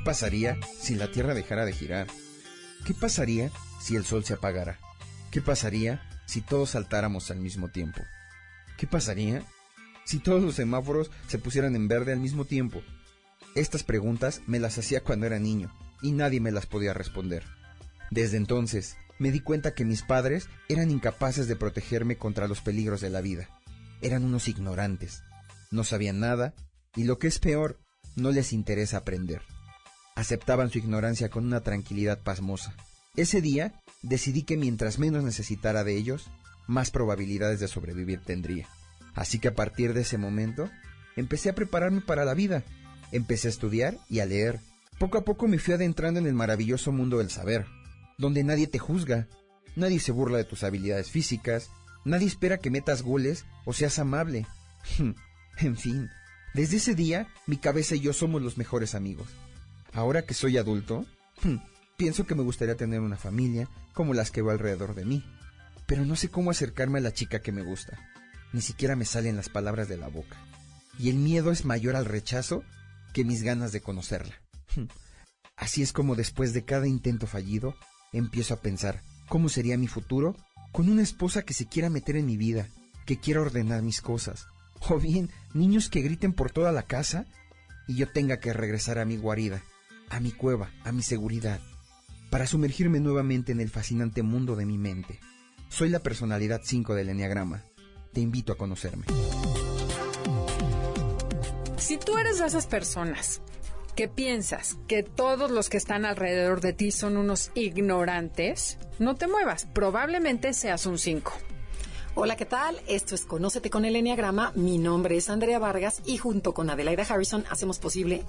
¿Qué pasaría si la Tierra dejara de girar? ¿Qué pasaría si el Sol se apagara? ¿Qué pasaría si todos saltáramos al mismo tiempo? ¿Qué pasaría si todos los semáforos se pusieran en verde al mismo tiempo? Estas preguntas me las hacía cuando era niño y nadie me las podía responder. Desde entonces me di cuenta que mis padres eran incapaces de protegerme contra los peligros de la vida. Eran unos ignorantes, no sabían nada y lo que es peor, no les interesa aprender. Aceptaban su ignorancia con una tranquilidad pasmosa. Ese día decidí que mientras menos necesitara de ellos, más probabilidades de sobrevivir tendría. Así que a partir de ese momento, empecé a prepararme para la vida. Empecé a estudiar y a leer. Poco a poco me fui adentrando en el maravilloso mundo del saber, donde nadie te juzga, nadie se burla de tus habilidades físicas, nadie espera que metas goles o seas amable. en fin, desde ese día mi cabeza y yo somos los mejores amigos. Ahora que soy adulto, pienso que me gustaría tener una familia como las que va alrededor de mí, pero no sé cómo acercarme a la chica que me gusta. Ni siquiera me salen las palabras de la boca. Y el miedo es mayor al rechazo que mis ganas de conocerla. Así es como después de cada intento fallido, empiezo a pensar cómo sería mi futuro con una esposa que se quiera meter en mi vida, que quiera ordenar mis cosas, o bien niños que griten por toda la casa y yo tenga que regresar a mi guarida, a mi cueva, a mi seguridad, para sumergirme nuevamente en el fascinante mundo de mi mente. Soy la personalidad 5 del Enneagrama. Te invito a conocerme. Si tú eres de esas personas que piensas que todos los que están alrededor de ti son unos ignorantes, no te muevas, probablemente seas un 5. Hola, ¿qué tal? Esto es Conócete con el Enneagrama. Mi nombre es Andrea Vargas y junto con Adelaida Harrison hacemos posible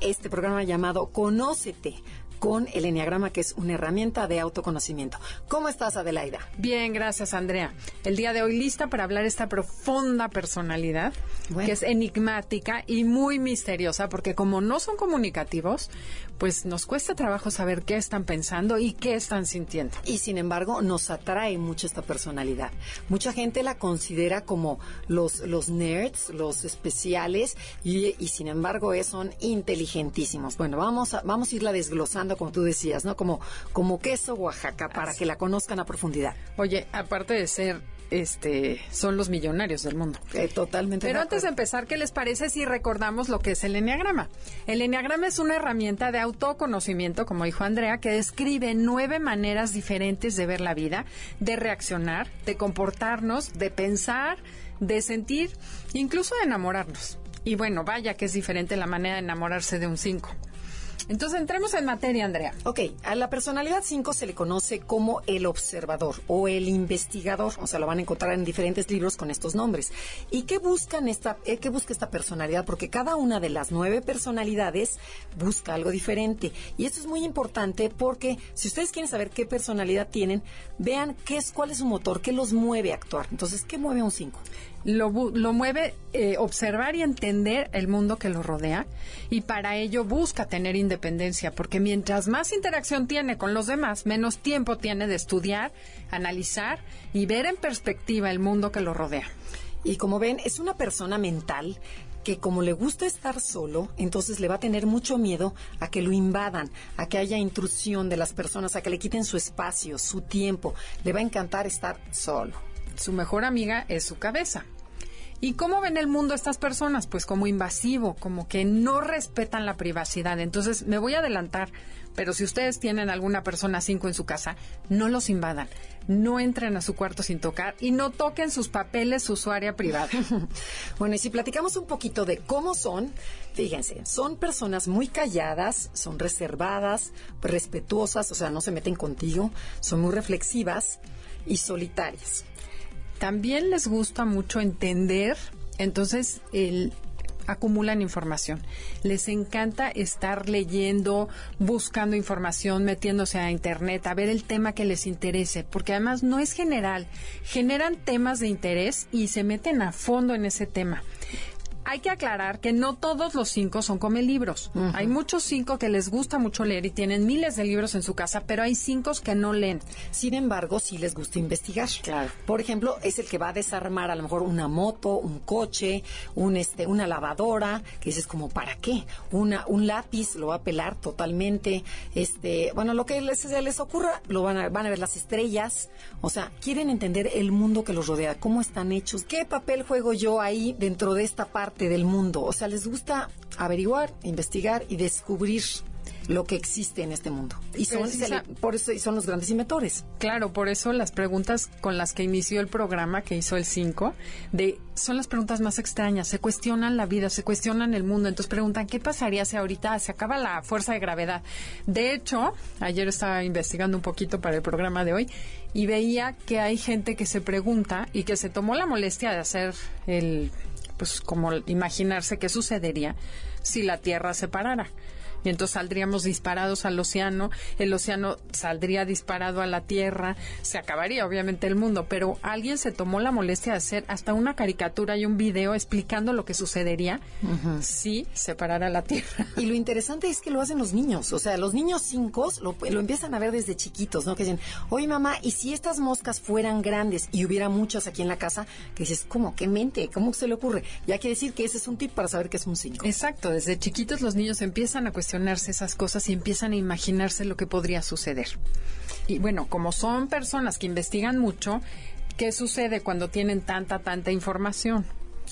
este programa llamado Conócete con el Enneagrama, que es una herramienta de autoconocimiento. ¿Cómo estás, Adelaida? Bien, gracias, Andrea. El día de hoy lista para hablar esta profunda personalidad, que es enigmática y muy misteriosa, porque como no son comunicativos, pues nos cuesta trabajo saber qué están pensando y qué están sintiendo. Y sin embargo, nos atrae mucho esta personalidad. Mucha gente la considera como los, los nerds, los especiales, y, y sin embargo es, son inteligentísimos. Bueno, vamos a, vamos a irla desglosando, como tú decías, ¿no? Como, como queso Oaxaca, para que la conozcan a profundidad. Oye, aparte de ser este, son los millonarios del mundo. Eh, totalmente. Pero antes de empezar, ¿qué les parece si recordamos lo que es el Enneagrama? El Enneagrama es una herramienta de autoconocimiento, como dijo Andrea, que describe nueve maneras diferentes de ver la vida, de reaccionar, de comportarnos, de pensar, de sentir, incluso de enamorarnos. Y bueno, vaya que es diferente la manera de enamorarse de un cinco. Entonces entremos en materia, Andrea. Ok, a la personalidad 5 se le conoce como el observador o el investigador, o sea, lo van a encontrar en diferentes libros con estos nombres. ¿Y qué buscan esta, eh, qué busca esta personalidad? Porque cada una de las nueve personalidades busca algo diferente. Y esto es muy importante porque si ustedes quieren saber qué personalidad tienen, vean qué es, cuál es su motor, qué los mueve a actuar. Entonces, ¿qué mueve a un 5? Lo, lo mueve eh, observar y entender el mundo que lo rodea y para ello busca tener independencia, porque mientras más interacción tiene con los demás, menos tiempo tiene de estudiar, analizar y ver en perspectiva el mundo que lo rodea. Y como ven, es una persona mental que como le gusta estar solo, entonces le va a tener mucho miedo a que lo invadan, a que haya intrusión de las personas, a que le quiten su espacio, su tiempo. Le va a encantar estar solo. Su mejor amiga es su cabeza. ¿Y cómo ven el mundo estas personas? Pues como invasivo, como que no respetan la privacidad. Entonces, me voy a adelantar, pero si ustedes tienen alguna persona cinco en su casa, no los invadan. No entren a su cuarto sin tocar y no toquen sus papeles, su área privada. bueno, y si platicamos un poquito de cómo son, fíjense, son personas muy calladas, son reservadas, respetuosas, o sea, no se meten contigo, son muy reflexivas y solitarias también les gusta mucho entender, entonces el acumulan información. Les encanta estar leyendo, buscando información, metiéndose a internet, a ver el tema que les interese, porque además no es general. Generan temas de interés y se meten a fondo en ese tema hay que aclarar que no todos los cinco son come libros. Hay muchos cinco que les gusta mucho leer y tienen miles de libros en su casa, pero hay cinco que no leen. Sin embargo, sí les gusta investigar. Claro. Por ejemplo, es el que va a desarmar a lo mejor una moto, un coche, un este, una lavadora, que dices como ¿para qué? Una, un lápiz lo va a pelar totalmente. Este, bueno, lo que les, les ocurra, lo van a, van a ver las estrellas. O sea, quieren entender el mundo que los rodea, cómo están hechos, qué papel juego yo ahí dentro de esta parte del mundo. O sea, les gusta averiguar, investigar y descubrir lo que existe en este mundo. Y son, por eso y son los grandes inventores. Claro, por eso las preguntas con las que inició el programa que hizo el 5, de son las preguntas más extrañas, se cuestionan la vida, se cuestionan el mundo, entonces preguntan qué pasaría si ahorita se acaba la fuerza de gravedad. De hecho, ayer estaba investigando un poquito para el programa de hoy y veía que hay gente que se pregunta y que se tomó la molestia de hacer el pues como imaginarse qué sucedería si la Tierra se parara y entonces saldríamos disparados al océano, el océano saldría disparado a la Tierra, se acabaría obviamente el mundo, pero alguien se tomó la molestia de hacer hasta una caricatura y un video explicando lo que sucedería si se parara la Tierra. Y lo interesante es que lo hacen los niños, o sea, los niños cinco lo, lo empiezan a ver desde chiquitos, ¿no? Que dicen, oye mamá, ¿y si estas moscas fueran grandes y hubiera muchas aquí en la casa? Que dices, ¿cómo? ¿Qué mente? ¿Cómo se le ocurre? Ya hay que decir que ese es un tip para saber que es un cinco. Exacto, desde chiquitos los niños empiezan a cuestionar esas cosas y empiezan a imaginarse lo que podría suceder. Y bueno, como son personas que investigan mucho, ¿qué sucede cuando tienen tanta, tanta información?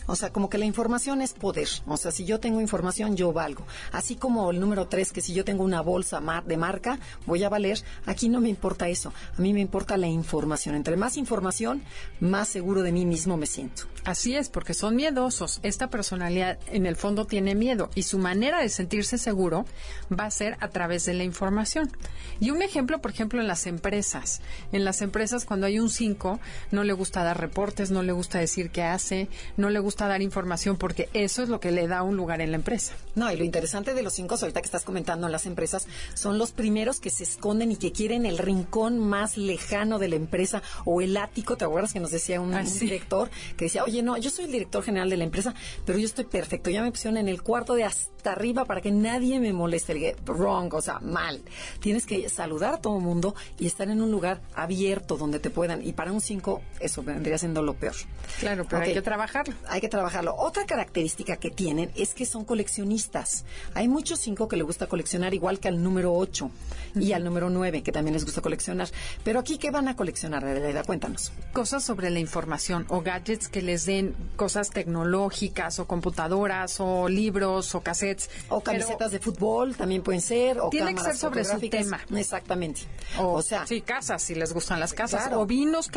O sea, como que la información es poder. O sea, si yo tengo información, yo valgo. Así como el número tres, que si yo tengo una bolsa de marca, voy a valer. Aquí no me importa eso. A mí me importa la información. Entre más información, más seguro de mí mismo me siento. Así es, porque son miedosos. Esta personalidad en el fondo tiene miedo y su manera de sentirse seguro va a ser a través de la información. Y un ejemplo, por ejemplo, en las empresas. En las empresas, cuando hay un 5, no le gusta dar reportes, no le gusta decir qué hace, no le gusta dar información porque eso es lo que le da un lugar en la empresa. No, y lo interesante de los 5, ahorita que estás comentando en las empresas, son los primeros que se esconden y que quieren el rincón más lejano de la empresa o el ático. ¿Te acuerdas que nos decía un, ah, director que decía, oye, no, yo soy el director general de la empresa, pero yo estoy perfecto. Ya me pusieron en el cuarto de hasta arriba para que nadie me moleste. El wrong, o sea, mal. Tienes que saludar a todo el mundo y estar en un lugar abierto donde te puedan. Y para un 5, eso vendría siendo lo peor. Claro, pero hay que trabajarlo. Hay que trabajarlo. Otra característica que tienen es que son coleccionistas. Hay muchos 5 que le gusta coleccionar, igual que al número 8 y al número 9, que también les gusta coleccionar. Pero aquí, ¿qué van a coleccionar, Adelaida? Cuéntanos. Cosas sobre la información o gadgets que les den cosas tecnológicas o computadoras o libros o cassettes. O camisetas de fútbol también pueden ser. O tiene que ser sobre su tema. Exactamente. O, sea. Sí, casas, si les gustan las casas. O vinos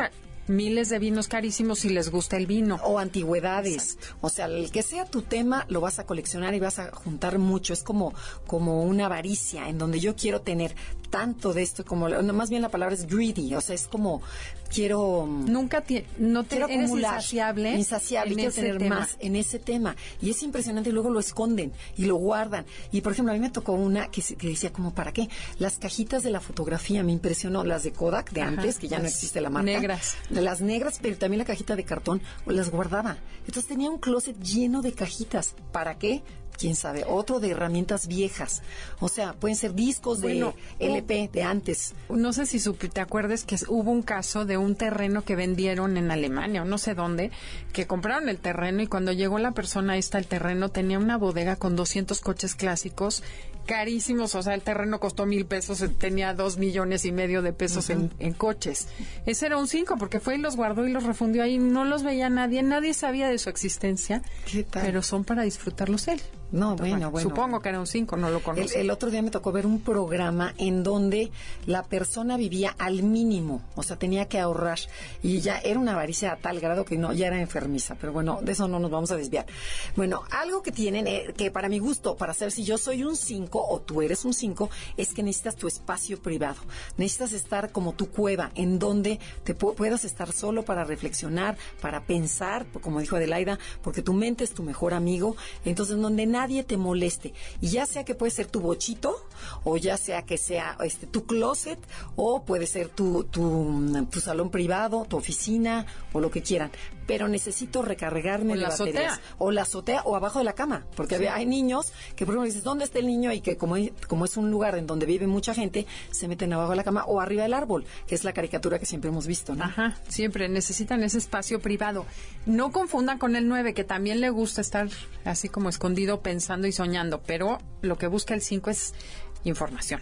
miles de vinos carísimos si les gusta el vino. O antigüedades. O sea, el que sea tu tema lo vas a coleccionar y vas a juntar mucho. Es como, como una avaricia en donde yo quiero tener tanto de esto como más bien la palabra es greedy, o sea, es como quiero nunca no te quiero eres insaciable, insaciable quiero tener más en ese tema. Y es impresionante y luego lo esconden y lo guardan. Y por ejemplo a mí me tocó una que, decía como para qué las cajitas de la fotografía me impresionó las de Kodak de antes que ya no existe la marca. negras. Las negras pero también la cajita de cartón las guardaba. Entonces tenía un closet lleno de cajitas. Para qué quién sabe, otro de herramientas viejas. O sea, pueden ser discos de LP de antes. No sé si te acuerdas que hubo un caso de un terreno que vendieron en Alemania o no sé dónde, que compraron el terreno y cuando llegó la persona esta el terreno tenía una bodega con 200 coches clásicos carísimos, o sea, el terreno costó mil pesos, tenía dos millones y medio de pesos en, coches. Ese era un cinco, porque fue y los guardó y los refundió ahí, no los veía nadie, nadie sabía de su existencia, pero son para disfrutarlos él. No, bueno, bueno. Supongo que era un 5, no lo conozco. El, otro día me tocó ver un programa en donde la persona vivía al mínimo, o sea, tenía que ahorrar y ya era una avaricia a tal grado que no, ya era enfermiza, pero bueno, de eso no nos vamos a desviar. Bueno, algo que tienen, eh, que para mi gusto, para saber si yo soy un 5, 5 o tú eres un 5, es que necesitas tu espacio privado. Necesitas estar como tu cueva, en donde te puedas estar solo para reflexionar, para pensar, como dijo Adelaida, porque tu mente es tu mejor amigo, entonces donde nadie te moleste. Y ya sea que puede ser tu bochito, o ya sea que sea este tu closet, o puede ser tu, tu salón privado, tu oficina, o lo que quieran pero necesito recargarme de la baterías. O la azotea o abajo de la cama, porque hay niños que por ejemplo dices, ¿dónde está el niño? Y que como, como es un lugar en donde vive mucha gente, se meten abajo de la cama o arriba del árbol, que es la caricatura que siempre hemos visto, ¿no? Ajá, siempre necesitan ese espacio privado. No confundan con el 9, que también le gusta estar así como escondido pensando y soñando, pero lo que busca el 5 es información.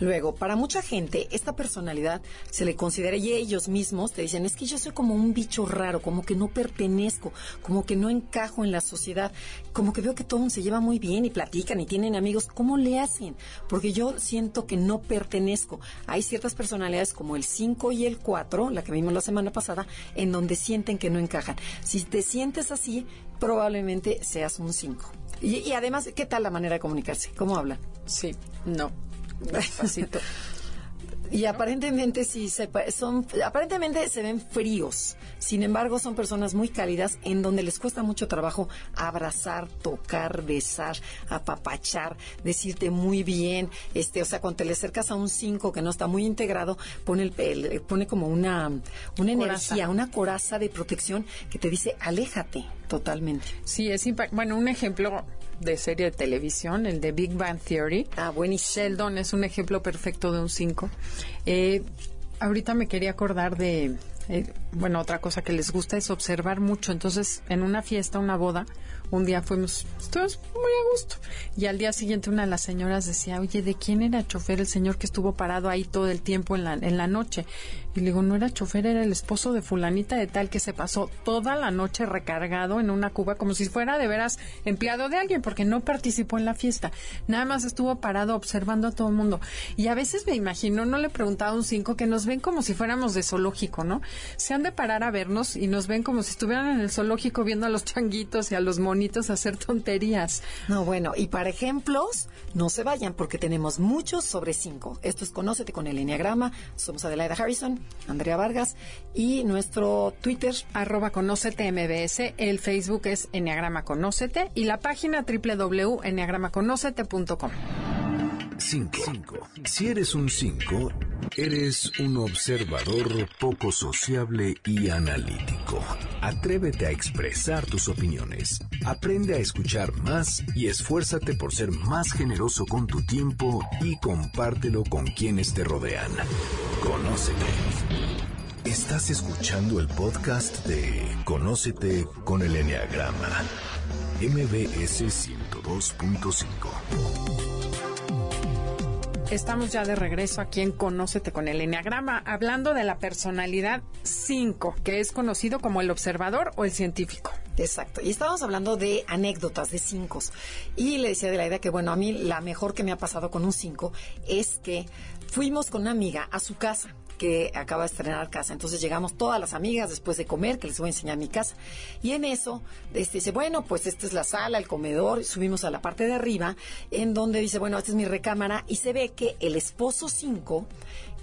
Luego, para mucha gente, esta personalidad se le considera, y ellos mismos te dicen, es que yo soy como un bicho raro, como que no pertenezco, como que no encajo en la sociedad, como que veo que todo se lleva muy bien y platican y tienen amigos. ¿Cómo le hacen? Porque yo siento que no pertenezco. Hay ciertas personalidades como el 5 y el 4, la que vimos la semana pasada, en donde sienten que no encajan. Si te sientes así, probablemente seas un 5. Y, además, ¿qué tal la manera de comunicarse? ¿Cómo hablan? Sí, no. Despacito. Y aparentemente sí se son aparentemente se ven fríos. Sin embargo, son personas muy cálidas en donde les cuesta mucho trabajo abrazar, tocar, besar, apapachar, decirte muy bien, este, o sea, cuando te le acercas a un 5 que no está muy integrado, pone el, pone como una una energía, una coraza de protección que te dice, "Aléjate." Totalmente. Sí, es bueno, un ejemplo de serie de televisión, el de Big Bang Theory. Ah, buenísimo. Sheldon es un ejemplo perfecto de un 5. Eh, ahorita me quería acordar de, eh, bueno, otra cosa que les gusta es observar mucho. Entonces, en una fiesta, una boda, un día fuimos, estuvimos muy a gusto. Y al día siguiente una de las señoras decía, oye, ¿de quién era chofer el señor que estuvo parado ahí todo el tiempo en la, en la noche? Y le digo, no era chofer, era el esposo de fulanita de tal que se pasó toda la noche recargado en una cuba como si fuera de veras empleado de alguien, porque no participó en la fiesta. Nada más estuvo parado observando a todo el mundo. Y a veces me imagino, no le he preguntado a un cinco, que nos ven como si fuéramos de zoológico, ¿no? Se han de parar a vernos y nos ven como si estuvieran en el zoológico viendo a los changuitos y a los hacer tonterías. No, bueno, y para ejemplos, no se vayan porque tenemos muchos sobre cinco. Esto es Conócete con el Enneagrama. Somos Adelaida Harrison. Andrea Vargas, y nuestro Twitter. Arroba Conócete MBS, el Facebook es Enneagrama Conócete y la página www.enneagramaconócete.com. 5. Si eres un 5, eres un observador poco sociable y analítico. Atrévete a expresar tus opiniones. Aprende a escuchar más y esfuérzate por ser más generoso con tu tiempo y compártelo con quienes te rodean. Conócete. Estás escuchando el podcast de Conócete con el Enneagrama. MBS 102.5. Estamos ya de regreso aquí en Conócete con el Enneagrama, hablando de la personalidad 5, que es conocido como el observador o el científico. Exacto. Y estábamos hablando de anécdotas de cinco. Y le decía de la idea que, bueno, a mí la mejor que me ha pasado con un 5 es que fuimos con una amiga a su casa que acaba de estrenar casa. Entonces llegamos todas las amigas después de comer, que les voy a enseñar mi casa. Y en eso este, dice, bueno, pues esta es la sala, el comedor. Subimos a la parte de arriba, en donde dice, bueno, esta es mi recámara. Y se ve que el esposo 5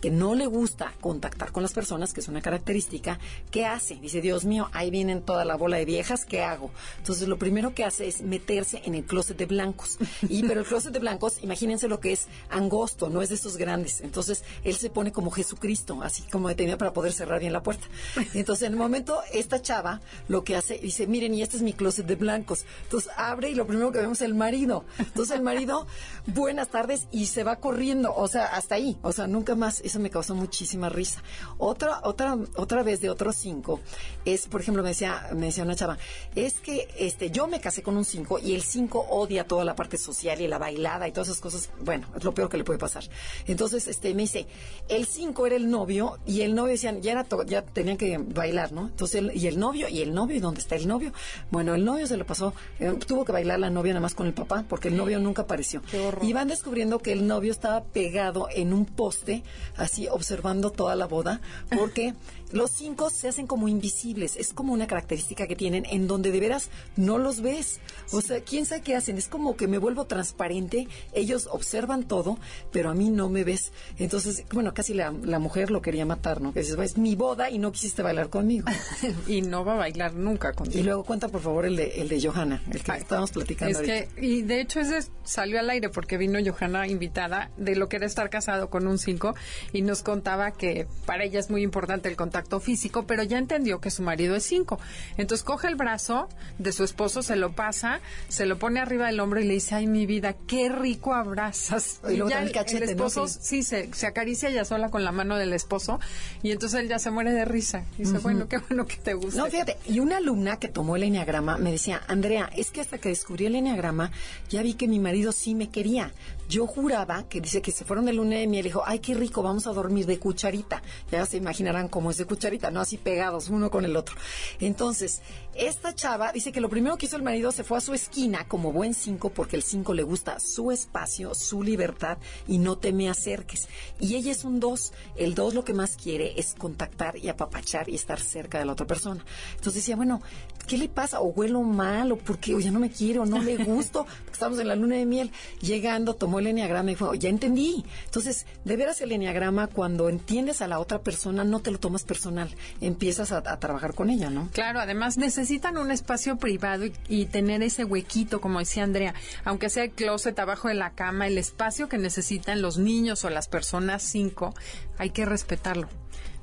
que no le gusta contactar con las personas, que es una característica, ¿qué hace? Dice, Dios mío, ahí vienen toda la bola de viejas, ¿qué hago? Entonces lo primero que hace es meterse en el closet de blancos. Y pero el closet de blancos, imagínense lo que es angosto, no es de esos grandes. Entonces él se pone como Jesucristo, así como detenido para poder cerrar bien la puerta. Entonces en el momento esta chava lo que hace, dice, miren, y este es mi closet de blancos. Entonces abre y lo primero que vemos es el marido. Entonces el marido, buenas tardes, y se va corriendo, o sea, hasta ahí, o sea, nunca más eso me causó muchísima risa. Otra, otra, otra vez de otros cinco es, por ejemplo, me decía, me decía una chava, es que este, yo me casé con un cinco y el cinco odia toda la parte social y la bailada y todas esas cosas. Bueno, es lo peor que le puede pasar. Entonces, este, me dice, el cinco era el novio y el novio decían, ya era ya tenían que bailar, ¿no? Entonces, y el novio, y el novio, ¿y dónde está el novio? Bueno, el novio se lo pasó, eh, tuvo que bailar la novia nada más con el papá porque el novio nunca apareció. Y van descubriendo que el novio estaba pegado en un poste así observando toda la boda, porque los cinco se hacen como invisibles. Es como una característica que tienen en donde de veras no los ves. O sea, quién sabe qué hacen. Es como que me vuelvo transparente. Ellos observan todo, pero a mí no me ves. Entonces, bueno, casi la, mujer lo quería matar, ¿no? Que dices, es mi boda y no quisiste bailar conmigo. y no va a bailar nunca contigo. Y luego cuenta, por favor, el de, el de Johanna, el que estábamos platicando. Es que, y de hecho ese salió al aire porque vino Johanna invitada de lo que era estar casado con un cinco y nos contaba que para ella es muy importante el contacto físico, pero ya entendió que su marido es cinco. Entonces coge el brazo de su esposo, se lo pasa, se lo pone arriba del hombro y le dice, ay, mi vida, qué rico abrazas. Y, luego el, cachete, esposo, sí, se, acaricia ya sola con la mano del esposo y entonces él ya se muere de risa. Y dice, bueno, qué bueno que te gusta. No, fíjate, y una alumna que tomó el enneagrama me decía, Andrea, es que hasta que descubrí el enneagrama, ya vi que mi marido sí me quería. Yo juraba que dice que se fueron de luna de miel y dijo, ay, qué rico, vamos a dormir de cucharita. Ya se imaginarán cómo es de cucharita, no así pegados uno con el otro. Entonces, esta chava dice que lo primero que hizo el marido se fue a su esquina como buen cinco porque el cinco le gusta su espacio, su libertad y no te me acerques. Y ella es un dos. El dos lo que más quiere es contactar y apapachar y estar cerca de la otra persona. Entonces decía, bueno, ¿qué le pasa? O huelo mal, o porque o ya no me quiero, no le gusto, porque estamos en la luna de miel. Llegando, tomó el enneagrama y dijo, ya entendí. Entonces, de veras el enneagrama, cuando entiendes a la otra persona, no te lo tomas personal, empiezas a, trabajar con ella, ¿no? Claro, además necesitan un espacio privado y, tener ese huequito, como decía Andrea, aunque sea el closet abajo de la cama, el espacio que necesitan los niños o las personas cinco, hay que respetarlo.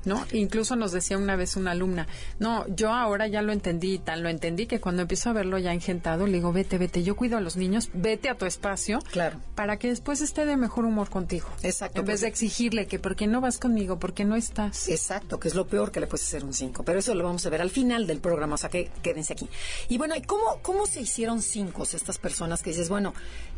¿no? Incluso nos decía una vez una alumna, no, yo ahora ya lo entendí, tan lo entendí que cuando empiezo a verlo ya engentado, le digo, vete, vete, yo cuido a los niños, vete a tu espacio, claro. para que después esté de mejor humor contigo. Exacto. En vez de exigirle que, ¿por qué no vas conmigo? ¿Por qué no estás? Exacto, que es lo peor que le puedes hacer un 5, pero eso lo vamos a ver al final del programa, o sea que quédense aquí. Y bueno, ¿y cómo, cómo se hicieron cinco estas personas que dices, bueno,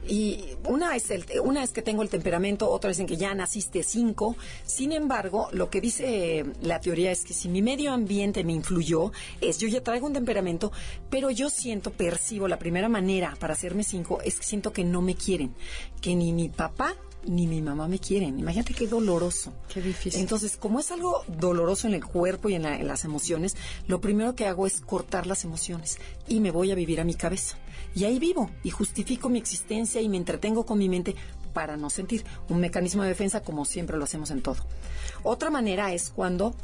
y una es, el, una es que tengo el temperamento, otra dicen que ya naciste cinco, sin embargo, lo que dice la teoría es que si mi medio ambiente me influyó, es yo ya traigo un temperamento, pero yo siento, percibo, la primera manera para hacerme cinco es que siento que no me quieren, que ni mi papá ni mi mamá me quieren. Imagínate qué doloroso. Qué difícil. Entonces, como es algo doloroso en el cuerpo y en, en, las emociones, lo primero que hago es cortar las emociones y me voy a vivir a mi cabeza. Y ahí vivo y justifico mi existencia y me entretengo con mi mente para no sentir. Un mecanismo de defensa como siempre lo hacemos en todo. Otra manera es cuando...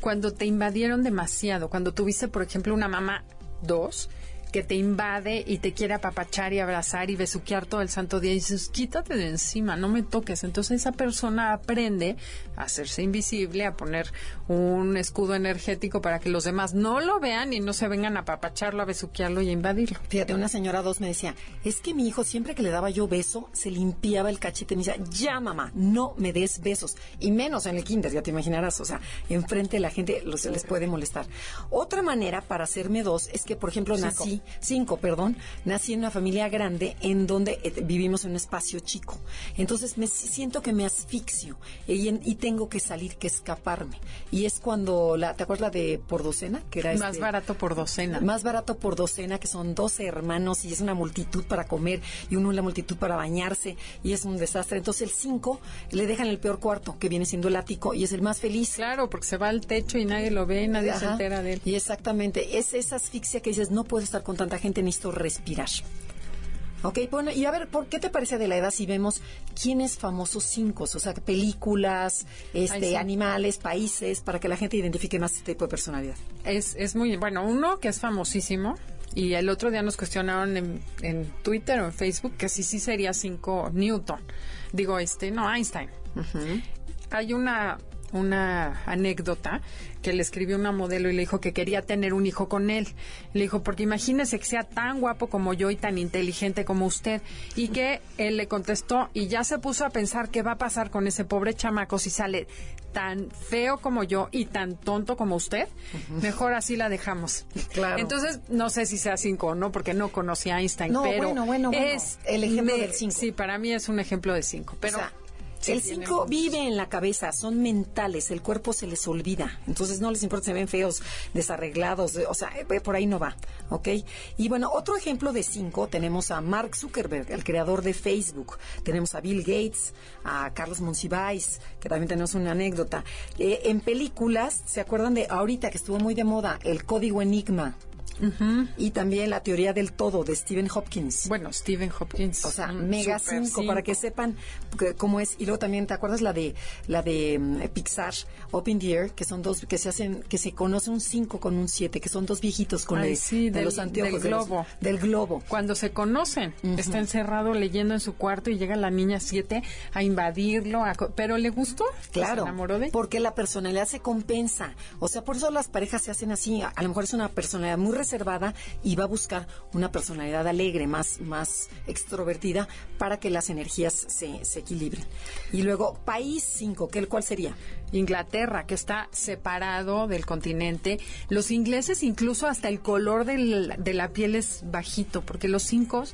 Cuando te invadieron demasiado, cuando tuviste, por ejemplo, una mamá dos que te invade y te quiere apapachar y abrazar y besuquear todo el santo día y dices, quítate de encima, no me toques. Entonces esa persona aprende a hacerse invisible, a poner un escudo energético para que los demás no lo vean y no se vengan a apapacharlo, a besuquearlo y a invadirlo. Fíjate, una señora dos me decía, es que mi hijo siempre que le daba yo beso, se limpiaba el cachete. Me decía, ya mamá, no me des besos. Y menos en el kinder, ya te imaginarás. O sea, enfrente de la gente se les puede molestar. Otra manera para hacerme dos es que, por ejemplo, nací cinco, perdón, nací en una familia grande en donde eh, vivimos en un espacio chico. Entonces me siento que me asfixio y, tengo que salir, que escaparme. Y es cuando, la, ¿te acuerdas la de por docena? Que era más este, barato por docena. Más barato por docena, que son 12 hermanos y es una multitud para comer y uno la multitud para bañarse y es un desastre. Entonces el cinco le dejan el peor cuarto, que viene siendo el ático y es el más feliz. Claro, porque se va al techo y nadie lo ve, nadie se entera de él. Y exactamente, es esa asfixia que dices, no puedo estar con tanta gente, necesito respirar. Ok, bueno, y a ver, ¿por qué te parece de la edad si vemos quiénes famosos cinco? O sea, películas, este, animales, países, para que la gente identifique más este tipo de personalidad. Es, es muy, bueno, uno que es famosísimo, y el otro día nos cuestionaron en, Twitter o en Facebook que si sí sería cinco Newton. Digo, este, no, Einstein. Hay una una anécdota que le escribió una modelo y le dijo que quería tener un hijo con él. Le dijo, porque imagínese que sea tan guapo como yo y tan inteligente como usted. Y que él le contestó y ya se puso a pensar qué va a pasar con ese pobre chamaco si sale tan feo como yo y tan tonto como usted. Mejor así la dejamos. Claro. Entonces, no sé si sea cinco o no, porque no conocí a Einstein, no, pero bueno, bueno, es el ejemplo del cinco. Sí, para mí es un ejemplo de cinco. Pero el 5 vive en la cabeza, son mentales, el cuerpo se les olvida. Entonces no les importa si se ven feos, desarreglados, o sea, eh, por ahí no va, ¿ok? Y bueno, otro ejemplo de 5 tenemos a Mark Zuckerberg, el creador de Facebook. Tenemos a Bill Gates, a Carlos Monsiváis, que también tenemos una anécdota. Eh, en películas, ¿se acuerdan de ahorita que estuvo muy de moda el código Enigma? Y también la teoría del todo de Stephen Hopkins. Bueno, Stephen Hopkins. O sea, Mega 5 para que sepan cómo es. Y luego también, ¿te acuerdas la de la de mm, Pixar, Open the Air, que son dos, que se hacen, que se conoce un 5 con un 7, que son dos viejitos con el, de los anteojos. Del globo. del globo. Cuando se conocen, está encerrado leyendo en su cuarto y llega la niña 7 a invadirlo, pero le gustó. Claro. Se enamoró de. Porque la personalidad se compensa. O sea, por eso las parejas se hacen así. A, lo mejor es una personalidad muy reservada y va a buscar una personalidad alegre, más, más extrovertida, para que las energías se, equilibren. Y luego, país 5, ¿cuál sería? Inglaterra, que está separado del continente. Los ingleses incluso hasta el color de la piel es bajito, porque los cinco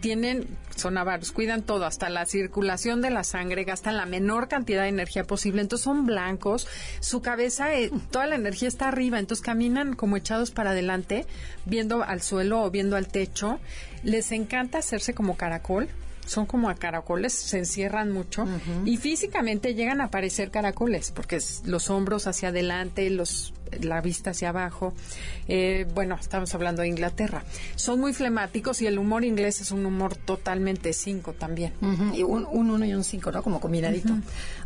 tienen, son avaros, cuidan todo, hasta la circulación de la sangre, gastan la menor cantidad de energía posible, entonces son blancos, su cabeza, eh, toda la energía está arriba, entonces caminan como echados para adelante, viendo al suelo o viendo al techo, les encanta hacerse como caracol, son como a caracoles, se encierran mucho y físicamente llegan a parecer caracoles porque es los hombros hacia adelante, los la vista hacia abajo. Eh, bueno, estamos hablando de Inglaterra. Son muy flemáticos y el humor inglés es un humor totalmente cinco también. y un, uno y un cinco, ¿no? Como combinadito.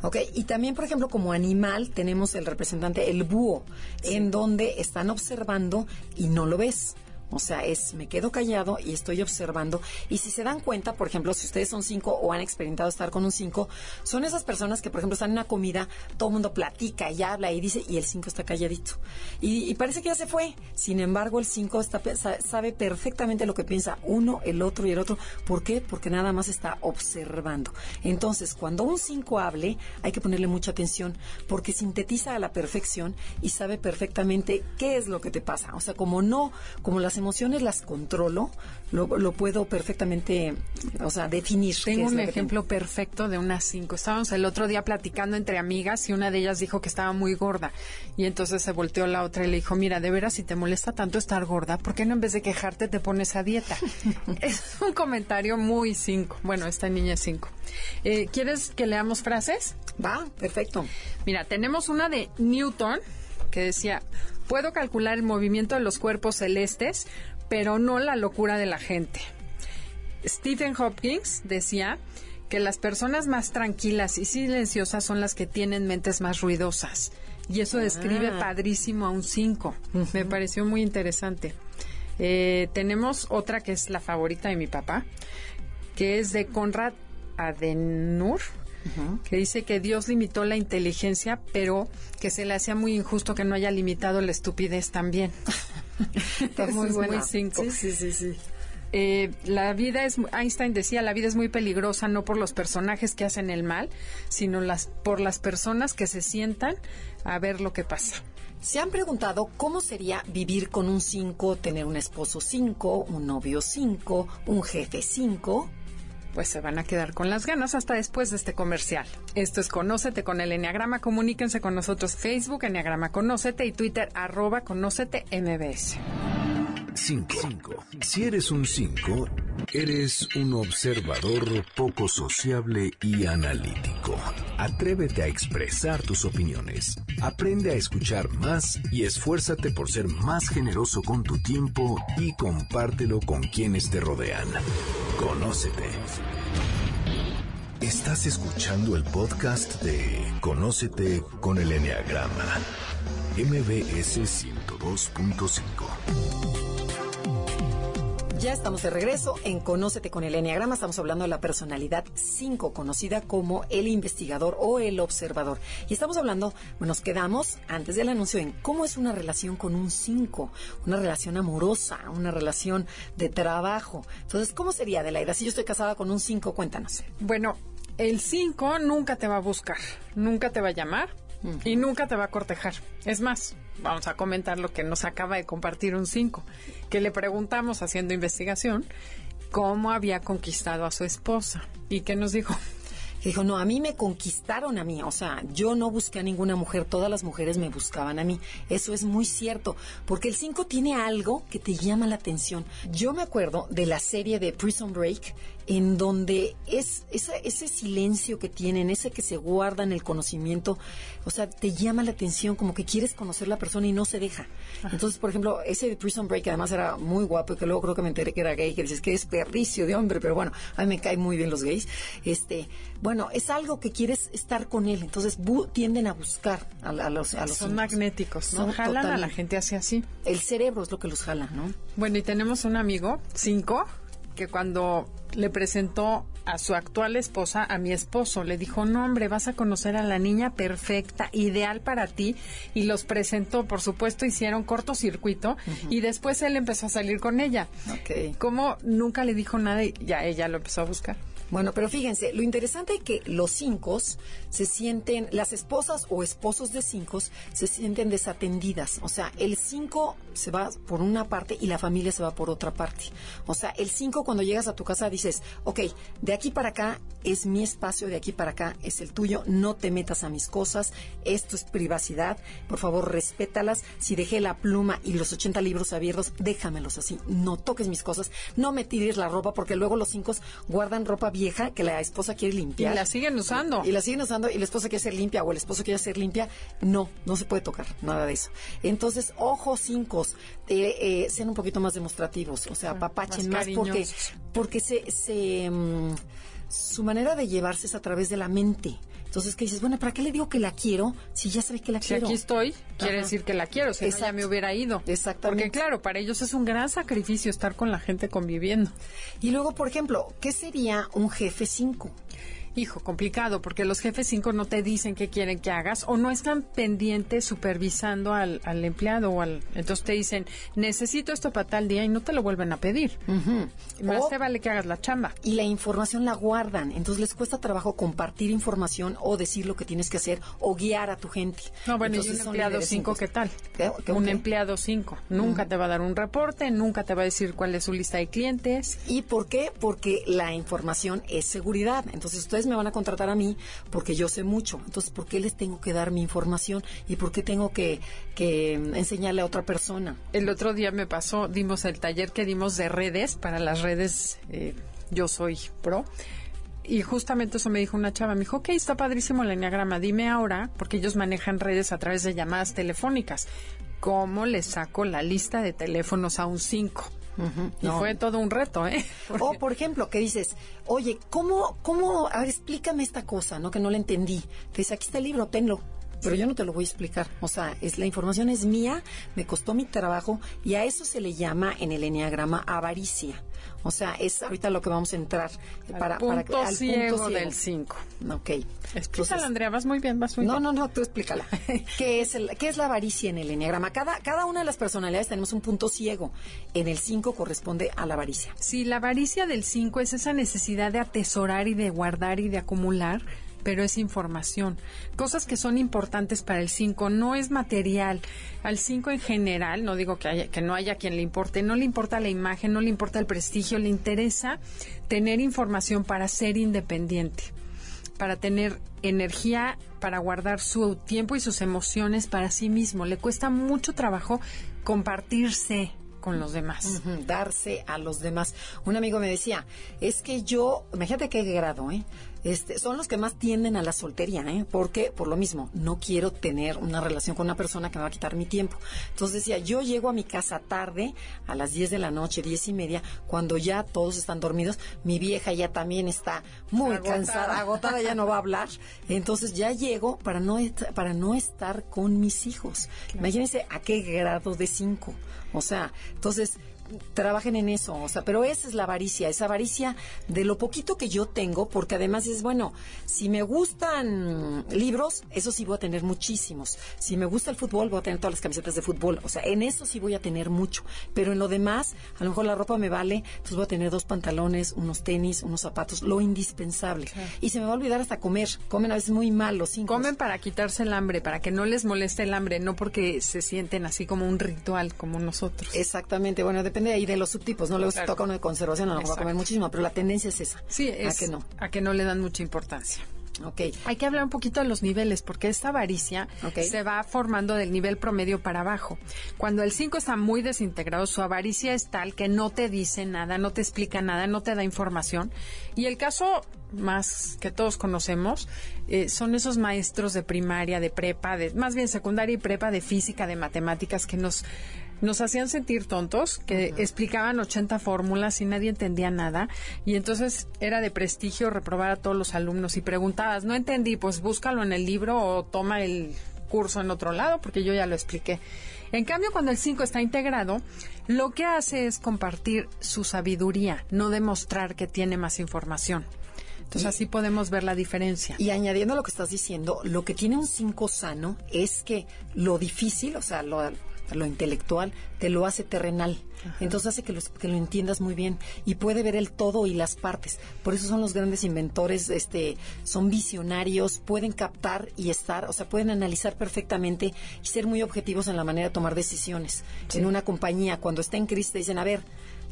Ok, y también, por ejemplo, como animal tenemos el representante, el búho, en donde están observando y no lo ves. O sea, es me quedo callado y estoy observando. Y si se dan cuenta, por ejemplo, si ustedes son cinco o han experimentado estar con un cinco, son esas personas que, por ejemplo, están en una comida, todo el mundo platica y habla y dice, y el cinco está calladito. Y, parece que ya se fue. Sin embargo, el cinco sabe perfectamente lo que piensa uno, el otro y el otro. ¿Por qué? Porque nada más está observando. Entonces, cuando un cinco hable, hay que ponerle mucha atención porque sintetiza a la perfección y sabe perfectamente qué es lo que te pasa. O sea, como no, como las emociones las controlo, lo, puedo perfectamente, o sea, definir. Tengo un ejemplo perfecto de unas cinco. Estábamos el otro día platicando entre amigas y una de ellas dijo que estaba muy gorda. Y entonces se volteó la otra y le dijo, mira, de veras, si te molesta tanto estar gorda, ¿por qué no en vez de quejarte te pones a dieta? es un comentario muy cinco. Bueno, esta niña es cinco. Eh, ¿Quieres que leamos frases? Va, perfecto. Mira, tenemos una de Newton que decía, puedo calcular el movimiento de los cuerpos celestes, pero no la locura de la gente. Stephen Hopkins decía que las personas más tranquilas y silenciosas son las que tienen mentes más ruidosas. Y eso describe ah. padrísimo a un 5. Me pareció muy interesante. Eh, tenemos otra que es la favorita de mi papá, que es de Conrad Adenur que dice que Dios limitó la inteligencia, pero que se le hacía muy injusto que no haya limitado la estupidez también. Está muy buena. cinco. Sí, sí, sí, eh, la vida es, Einstein decía, la vida es muy peligrosa no por los personajes que hacen el mal, sino las, por las personas que se sientan a ver lo que pasa. Se han preguntado cómo sería vivir con un 5, tener un esposo 5, un novio 5, un jefe 5 pues se van a quedar con las ganas hasta después de este comercial. Esto es Conócete con el Enneagrama. Comuníquense con nosotros Facebook, Enneagrama Conócete y Twitter, arroba Conócete MBS. 5. Si eres un 5, eres un observador poco sociable y analítico. Atrévete a expresar tus opiniones. Aprende a escuchar más y esfuérzate por ser más generoso con tu tiempo y compártelo con quienes te rodean. Conócete. Estás escuchando el podcast de Conócete con el Enneagrama. MBS 102.5. Ya estamos de regreso en Conócete con el Enneagrama. Estamos hablando de la personalidad 5, conocida como el investigador o el observador. Y estamos hablando, bueno, nos quedamos antes del anuncio en cómo es una relación con un 5, una relación amorosa, una relación de trabajo. Entonces, ¿cómo sería, Adelaida? Si yo estoy casada con un 5, cuéntanos. Bueno, el 5 nunca te va a buscar, nunca te va a llamar y nunca te va a cortejar. Es más, vamos a comentar lo que nos acaba de compartir un 5, que le preguntamos haciendo investigación cómo había conquistado a su esposa y que nos dijo dijo, no, a mí me conquistaron a mí, o sea, yo no busqué a ninguna mujer, todas las mujeres me buscaban a mí. Eso es muy cierto, porque el 5 tiene algo que te llama la atención. Yo me acuerdo de la serie de Prison Break, en donde es ese silencio que tienen, ese que se guarda en el conocimiento, o sea, te llama la atención, como que quieres conocer la persona y no se deja. Entonces, por ejemplo, ese de Prison Break, además era muy guapo y que luego creo que me enteré que era gay, que dices que es perricio de hombre, pero bueno, a mí me caen muy bien los gays. Este, bueno, es algo que quieres estar con él, entonces tienden a buscar a, los a los Son magnéticos, ¿no? Jalan a la gente hace así. El cerebro es lo que los jala, ¿no? Bueno, y tenemos un amigo, cinco, que cuando le presentó a su actual esposa, a mi esposo, le dijo, no hombre, vas a conocer a la niña perfecta, ideal para ti, y los presentó, por supuesto, hicieron cortocircuito, y después él empezó a salir con ella. Okay. Como nunca le dijo nada y ya ella lo empezó a buscar. Bueno, pero fíjense, lo interesante es que los cinco se sienten, las esposas o esposos de cinco se sienten desatendidas. O sea, el cinco se va por una parte y la familia se va por otra parte. O sea, el cinco cuando llegas a tu casa dices, ok, de aquí para acá es mi espacio, de aquí para acá es el tuyo, no te metas a mis cosas, esto es privacidad, por favor respétalas. Si dejé la pluma y los 80 libros abiertos, déjamelos así, no toques mis cosas, no me tires la ropa porque luego los cinco guardan ropa vieja que la esposa quiere limpiar. Y la siguen usando. Y, la siguen usando y la esposa quiere ser limpia o el esposo quiere ser limpia. No, no se puede tocar nada de eso. Entonces, ojos cinco, eh, eh, sean un poquito más demostrativos, o sea, ah, papachen más, porque, porque se, se mm, su manera de llevarse es a través de la mente. Entonces, ¿qué dices? Bueno, ¿para qué le digo que la quiero si ya sabe que la quiero? Si aquí estoy, quiere decir que la quiero, si no ya me hubiera ido. Exactamente. Porque claro, para ellos es un gran sacrificio estar con la gente conviviendo. Y luego, por ejemplo, ¿qué sería un jefe 5? Hijo, complicado, porque los jefes 5 no te dicen qué quieren que hagas o no están pendientes supervisando al, empleado o al... Entonces te dicen, necesito esto para tal día y no te lo vuelven a pedir. Más te vale que hagas la chamba. Y la información la guardan, entonces les cuesta trabajo compartir información o decir lo que tienes que hacer o guiar a tu gente. No, bueno, y un empleado 5, ¿qué tal? un empleado 5. Nunca te va a dar un reporte, nunca te va a decir cuál es su lista de clientes. ¿Y por qué? Porque la información es seguridad. Entonces ustedes me van a contratar a mí porque yo sé mucho. Entonces, ¿por qué les tengo que dar mi información y por qué tengo que, enseñarle a otra persona? El otro día me pasó, dimos el taller que dimos de redes para las redes eh, Yo Soy Pro. Y justamente eso me dijo una chava, me dijo, ok, está padrísimo el enneagrama, dime ahora, porque ellos manejan redes a través de llamadas telefónicas, ¿cómo le saco la lista de teléfonos a un 5? Y fue todo un reto, ¿eh? O, por ejemplo, que dices, oye, ¿cómo, cómo, a ver, explícame esta cosa, ¿no? Que no la entendí. Te dice, aquí está el libro, tenlo pero yo no te lo voy a explicar. O sea, es la información es mía, me costó mi trabajo y a eso se le llama en el enneagrama avaricia. O sea, es ahorita lo que vamos a entrar para, punto para al ciego punto del 5. Ok. Explícala, Andrea, vas muy bien, vas muy no, bien. No, no, no, tú explícala. ¿Qué es, el, ¿Qué es la avaricia en el enneagrama? Cada, cada una de las personalidades tenemos un punto ciego. En el 5 corresponde a la avaricia. Sí, la avaricia del 5 es esa necesidad de atesorar y de guardar y de acumular pero es información. Cosas que son importantes para el 5, no es material. Al 5 en general, no digo que, haya, que no haya quien le importe, no le importa la imagen, no le importa el prestigio, le interesa tener información para ser independiente, para tener energía, para guardar su tiempo y sus emociones para sí mismo. Le cuesta mucho trabajo compartirse, con los demás. darse a los demás. Un amigo me decía, es que yo, imagínate qué grado, ¿eh? Este, son los que más tienden a la soltería, ¿eh? Porque, por lo mismo, no quiero tener una relación con una persona que me va a quitar mi tiempo. Entonces decía, yo llego a mi casa tarde, a las 10 de la noche, diez y media, cuando ya todos están dormidos, mi vieja ya también está muy cansada, agotada, ya no va a hablar. Entonces ya llego para no, para no estar con mis hijos. Imagínense a qué grado de cinco. O sea, entonces trabajen en eso, o sea, pero esa es la avaricia, esa avaricia de lo poquito que yo tengo, porque además es, bueno, si me gustan libros, eso sí voy a tener muchísimos. Si me gusta el fútbol, voy a tener todas las camisetas de fútbol, o sea, en eso sí voy a tener mucho, pero en lo demás, a lo mejor la ropa me vale, entonces voy a tener dos pantalones, unos tenis, unos zapatos, lo indispensable. Y se me va a olvidar hasta comer, comen a veces muy mal los cinco. Comen para quitarse el hambre, para que no les moleste el hambre, no porque se sienten así como un ritual, como nosotros. Exactamente, bueno, depende depende ahí de los subtipos, ¿no? Luego se toca uno de conservación, no lo va a comer muchísimo, pero la tendencia es esa. Sí, es a que no. A que no le dan mucha importancia. Ok. Hay que hablar un poquito de los niveles, porque esta avaricia se va formando del nivel promedio para abajo. Cuando el 5 está muy desintegrado, su avaricia es tal que no te dice nada, no te explica nada, no te da información. Y el caso más que todos conocemos eh, son esos maestros de primaria, de prepa, de más bien secundaria y prepa, de física, de matemáticas, que nos nos hacían sentir tontos, que explicaban 80 fórmulas y nadie entendía nada. Y entonces era de prestigio reprobar a todos los alumnos y preguntabas, no entendí, pues búscalo en el libro o toma el curso en otro lado, porque yo ya lo expliqué. En cambio, cuando el 5 está integrado, lo que hace es compartir su sabiduría, no demostrar que tiene más información. Entonces así podemos ver la diferencia. Y añadiendo a lo que estás diciendo, lo que tiene un 5 sano es que lo difícil, o sea, lo, lo intelectual, te lo hace terrenal. Entonces hace que lo, que lo entiendas muy bien y puede ver el todo y las partes. Por eso son los grandes inventores, este, son visionarios, pueden captar y estar, o sea, pueden analizar perfectamente y ser muy objetivos en la manera de tomar decisiones. En una compañía, cuando está en crisis, te dicen, a ver,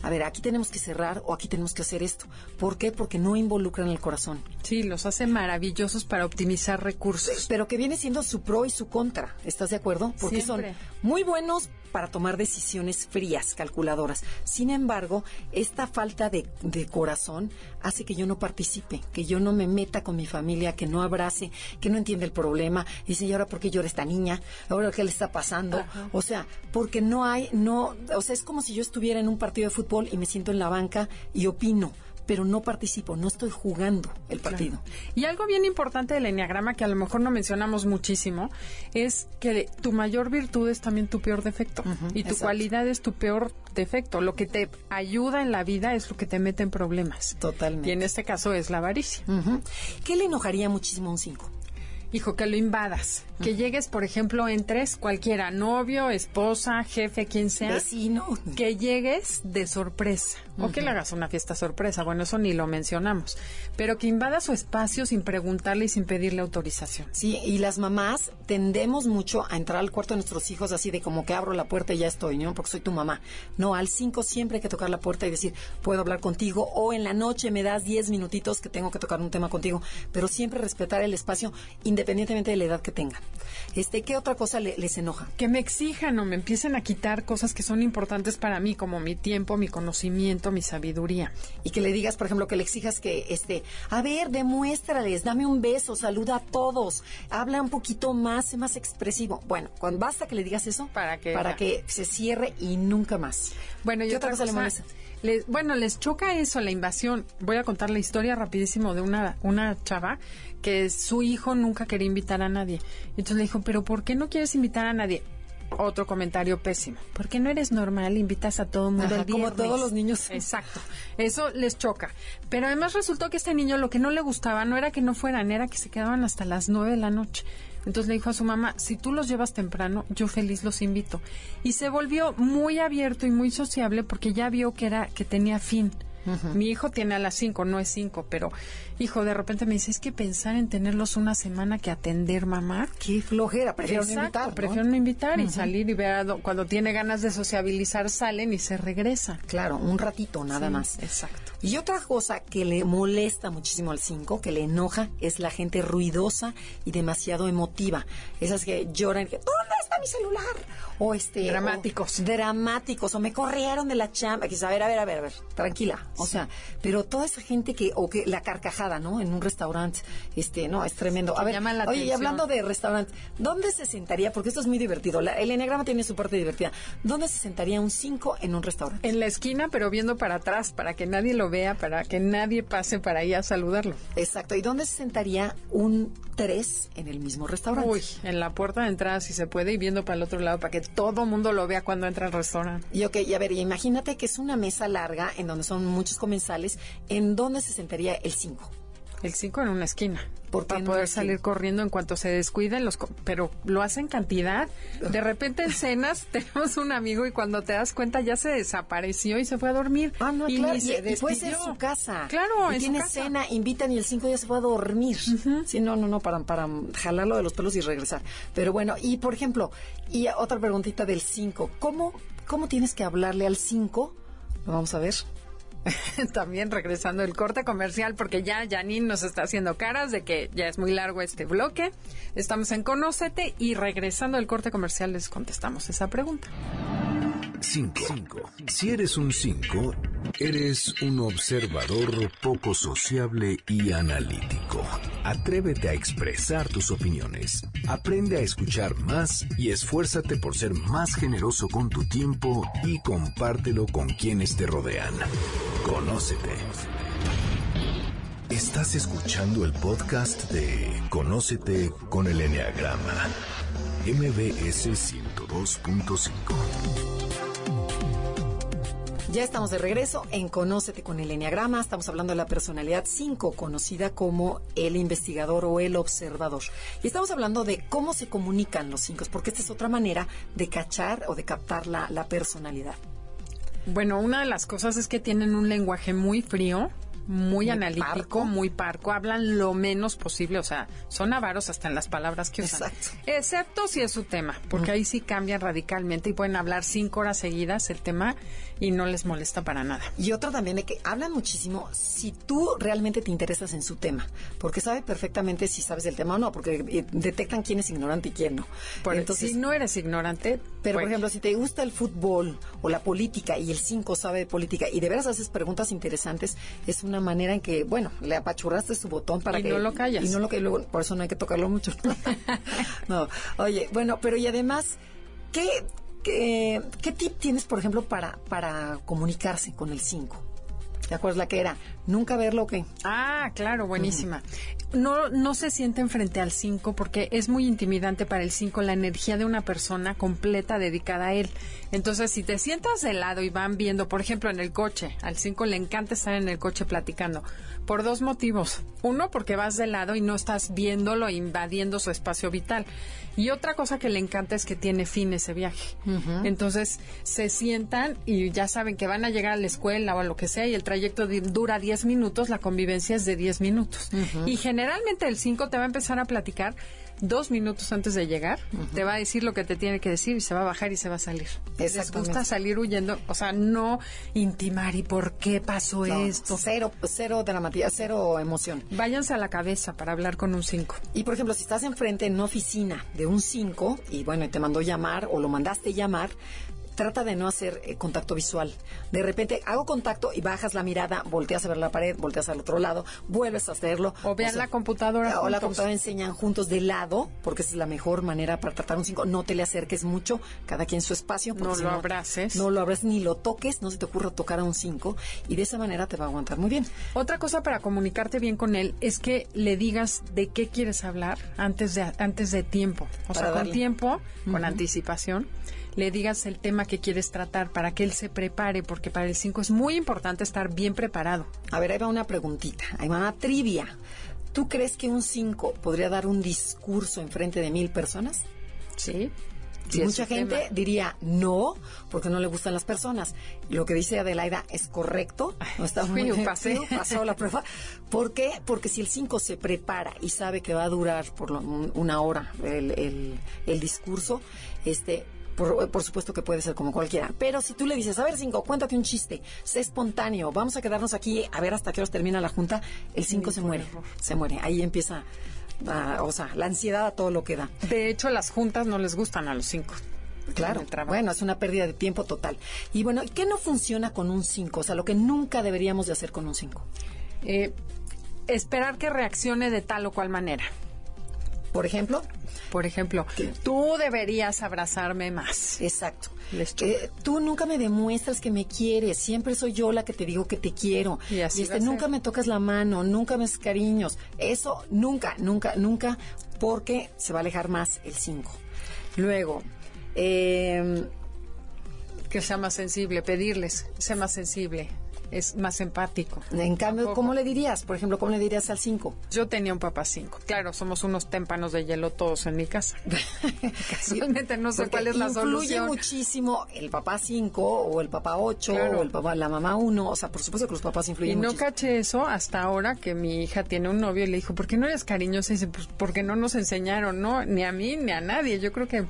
a ver, aquí tenemos que cerrar o aquí tenemos que hacer esto. ¿Por qué? Porque no involucran el corazón. Sí, los hace maravillosos para optimizar recursos. Pero que viene siendo su pro y su contra. ¿Estás de acuerdo? Porque Siempre. son muy buenos para tomar decisiones frías, calculadoras. Sin embargo, esta falta de, de corazón hace que yo no participe, que yo no me meta con mi familia, que no abrace, que no entiende el problema. Dice, ¿y ahora por qué llora esta niña? ¿Ahora qué le está pasando? O sea, porque no hay, no, o sea, es como si yo estuviera en un partido de fútbol y me siento en la banca y opino pero no participo, no estoy jugando el partido. Y algo bien importante del enneagrama que a lo mejor no mencionamos muchísimo es que tu mayor virtud es también tu peor defecto y tu exacto. cualidad es tu peor defecto. Lo que te ayuda en la vida es lo que te mete en problemas. Totalmente. Y en este caso es la avaricia. ¿Qué le enojaría muchísimo a un 5? Hijo, que lo invadas. Que llegues, por ejemplo, en tres, cualquiera, novio, esposa, jefe, quien sea. Vecino. que llegues de sorpresa o que le hagas una fiesta sorpresa. Bueno, eso ni lo mencionamos. Pero que invada su espacio sin preguntarle y sin pedirle autorización. Sí, y las mamás tendemos mucho a entrar al cuarto de nuestros hijos así de como que abro la puerta y ya estoy, ¿no? Porque soy tu mamá. No, al 5 siempre hay que tocar la puerta y decir, puedo hablar contigo o en la noche me das 10 minutitos que tengo que tocar un tema contigo, pero siempre respetar el espacio independientemente de la edad que tengan. Este, ¿qué otra cosa le- les enoja? Que me exijan o me empiecen a quitar cosas que son importantes para mí, como mi tiempo, mi conocimiento, mi sabiduría. y que le digas, por ejemplo, que le exijas que, este, a ver, demuéstrales, dame un beso, saluda a todos, habla un poquito más, sé más expresivo. Bueno, cuando basta que le digas eso, Para que- para que se cierre y nunca más. Bueno, y ¿Qué otra, cosa le cosa, molesta? les- bueno, les choca eso, la invasión. Voy a contar la historia rapidísimo de una, una chava que su hijo nunca quería invitar a nadie. Entonces le dijo, pero ¿por qué no quieres invitar a nadie? Otro comentario pésimo. ¿Por qué no eres normal? Invitas a todo el mundo Ajá, el como viernes?" todos los niños. Exacto. Eso les choca. Pero además resultó que este niño lo que no le gustaba no era que no fueran, era que se quedaban hasta las nueve de la noche. Entonces le dijo a su mamá, si tú los llevas temprano, yo feliz los invito. Y se volvió muy abierto y muy sociable porque ya vio que era que tenía fin. Mi hijo tiene a las cinco, no es cinco, pero hijo, de repente me dice, es que pensar en tenerlos una semana que atender mamá. Qué flojera, prefiero no invitar. ¿no? prefiero no invitar y salir y ver a do- cuando tiene ganas de sociabilizar salen y se regresa. Claro, un ratito nada Sí, más. Exacto. Y otra cosa que le molesta muchísimo al 5, que le enoja, es la gente ruidosa y demasiado emotiva. Esas que lloran, que, ¿dónde está mi celular? O este... Dramáticos. o dramáticos, o me corrieron de la chamba. Que a ver, a ver, a ver, a ver, tranquila. O sea, pero toda esa gente que, o que la carcajada, ¿no? En un restaurante, este, no, es tremendo. A ver, llama la oye, y hablando de restaurante, ¿dónde se sentaría? Porque esto es muy divertido. La- el enneagrama tiene su parte divertida. ¿Dónde se sentaría un 5 en un restaurante? En la esquina, pero viendo para atrás, para que nadie lo vea, para que nadie pase para ahí a saludarlo. Exacto. ¿Y dónde se sentaría un 3 en el mismo restaurante? Uy, en la puerta de entrada si se puede y viendo para el otro lado para que todo mundo lo vea cuando entra al restaurante. Y ok, y a ver, imagínate que es una mesa larga en donde son muchos comensales. ¿En dónde se sentaría el 5? El 5 en una esquina. ¿Por para en poder salir corriendo en cuanto se descuiden los co- pero lo hacen cantidad de repente en cenas tenemos un amigo y cuando te das cuenta ya se desapareció y se fue a dormir Ah, no, y claro. se y puede ser despidió. su casa. claro y en su tiene casa. cena, invitan y el 5 ya se fue a dormir. Sí, no, no, no, para, para jalarlo de los pelos y regresar. Pero bueno, y por ejemplo, y otra preguntita del 5. ¿Cómo, ¿Cómo tienes que hablarle al 5? Lo vamos a ver. También regresando el corte comercial, porque ya Janine nos está haciendo caras de que ya es muy largo este bloque. Estamos en Conócete y regresando el corte comercial les contestamos esa pregunta. 5. Si eres un 5, eres un observador poco sociable y analítico. Atrévete a expresar tus opiniones. Aprende a escuchar más y esfuérzate por ser más generoso con tu tiempo y compártelo con quienes te rodean. Conócete. Estás escuchando el podcast de Conócete con el Enneagrama. MBS 102.5. Ya estamos de regreso en Conócete con el Enneagrama. Estamos hablando de la personalidad 5, conocida como el investigador o el observador. Y estamos hablando de cómo se comunican los 5, porque esta es otra manera de cachar o de captar la, la personalidad. Bueno, una de las cosas es que tienen un lenguaje muy frío, muy, analítico, parco. muy parco, hablan lo menos posible, o sea, son avaros hasta en las palabras que usan. Exacto. Excepto si es su tema, porque ahí sí cambian radicalmente y pueden hablar cinco horas seguidas el tema y no les molesta para nada. Y otro también de que hablan muchísimo si tú realmente te interesas en su tema, porque sabe perfectamente si sabes del tema o no, porque eh, detectan quién es ignorante y quién no. Por, Entonces, si no eres ignorante, Pero, por bueno, ejemplo, si te gusta el fútbol o la política y el 5 sabe de política y de veras haces preguntas interesantes, es una manera en que, bueno, le apachurraste su botón para Y que... no lo callas. Y no lo que luego, por eso no hay que tocarlo mucho. no, oye, bueno, pero y además, ¿qué, qué, tip tienes, por ejemplo, para, para comunicarse con el 5? ¿Te acuerdas la que era? ¿Nunca verlo o qué? Ah, claro, buenísima. No, no se sienten frente al 5 porque es muy intimidante para el 5 la energía de una persona completa dedicada a él. Entonces, si te sientas de lado y van viendo, por ejemplo, en el coche, al 5 le encanta estar en el coche platicando, por dos motivos. Uno, porque vas de lado y no estás viéndolo e invadiendo su espacio vital. Y otra cosa que le encanta es que tiene fin ese viaje. Entonces, se sientan y ya saben que van a llegar a la escuela o a lo que sea y el trayecto dura 10 minutos, la convivencia es de 10 minutos. Y generalmente el 5 te va a empezar a platicar dos minutos antes de llegar, te va a decir lo que te tiene que decir y se va a bajar y se va a salir. Les gusta salir huyendo, o sea, no intimar y por qué pasó No, esto. Cero, cero dramática, cero emoción. Váyanse a la cabeza para hablar con un 5. Y por ejemplo, si estás enfrente en una oficina de un 5 y bueno, te mandó llamar o lo mandaste llamar, trata de no hacer eh, contacto visual. De repente hago contacto y bajas la mirada, volteas a ver la pared, volteas al otro lado, vuelves a hacerlo. O vean la computadora O la computadora enseñan juntos de lado, porque esa es la mejor manera para tratar un 5. No te le acerques mucho, cada quien su espacio. No si lo abraces. No lo abraces ni lo toques, no se te ocurra tocar a un 5 y de esa manera te va a aguantar muy bien. Otra cosa para comunicarte bien con él es que le digas de qué quieres hablar antes de antes de tiempo. O Para sea, con tiempo, con anticipación, le digas el tema que quieres tratar para que él se prepare, porque para el 5 es muy importante estar bien preparado. A ver, ahí va una preguntita, ahí va una trivia. ¿Tú crees que un 5 podría dar un discurso en frente de mil personas? ¿Sí? Mucha gente diría no, porque no le gustan las personas. Lo que dice Adelaida es correcto. No está muy pasé. fiu, pasó la prueba. ¿Por qué? Porque si el 5 se prepara y sabe que va a durar por lo- un- una hora el, el- el discurso, este. Por, por supuesto que puede ser como cualquiera. Pero si tú le dices, a ver, cinco, cuéntate un chiste, sé espontáneo, vamos a quedarnos aquí a ver hasta qué hora termina la junta, el 5 se muere. Se muere. Ahí empieza, ah, o sea, la ansiedad a todo lo que da. De hecho, las juntas no les gustan a los 5. Claro, bueno, es una pérdida de tiempo total. Y bueno, ¿qué no funciona con un 5? O sea, lo que nunca deberíamos de hacer con un 5. Eh, esperar que reaccione de tal o cual manera. Por ejemplo, Por ejemplo, tú deberías abrazarme más. exacto. Eh, tú nunca me demuestras que me quieres, siempre soy yo la que te digo que te quiero. Y así este, a ser. nunca me tocas la mano, nunca me haces cariños. Eso nunca, nunca, nunca, porque se va a alejar más el 5. Luego, eh, Que sea más sensible, pedirles, sea más sensible, es más empático. en cambio, Tampoco. ¿cómo le dirías? Por ejemplo, ¿cómo le dirías al 5? Yo tenía un papá 5. Claro, somos unos témpanos de hielo todos en mi casa. Casualmente no sé Porque cuál es la influye solución. muchísimo el papá 5 o el papá 8 Claro. o el papá, la mamá 1. O sea, por supuesto que los papás Y influyen no muchísimo. caché eso hasta ahora que mi hija tiene un novio y le dijo, ¿por qué no eres cariñosa? Y dice, pues porque no nos enseñaron, ¿no? Ni a mí ni a nadie. Yo creo que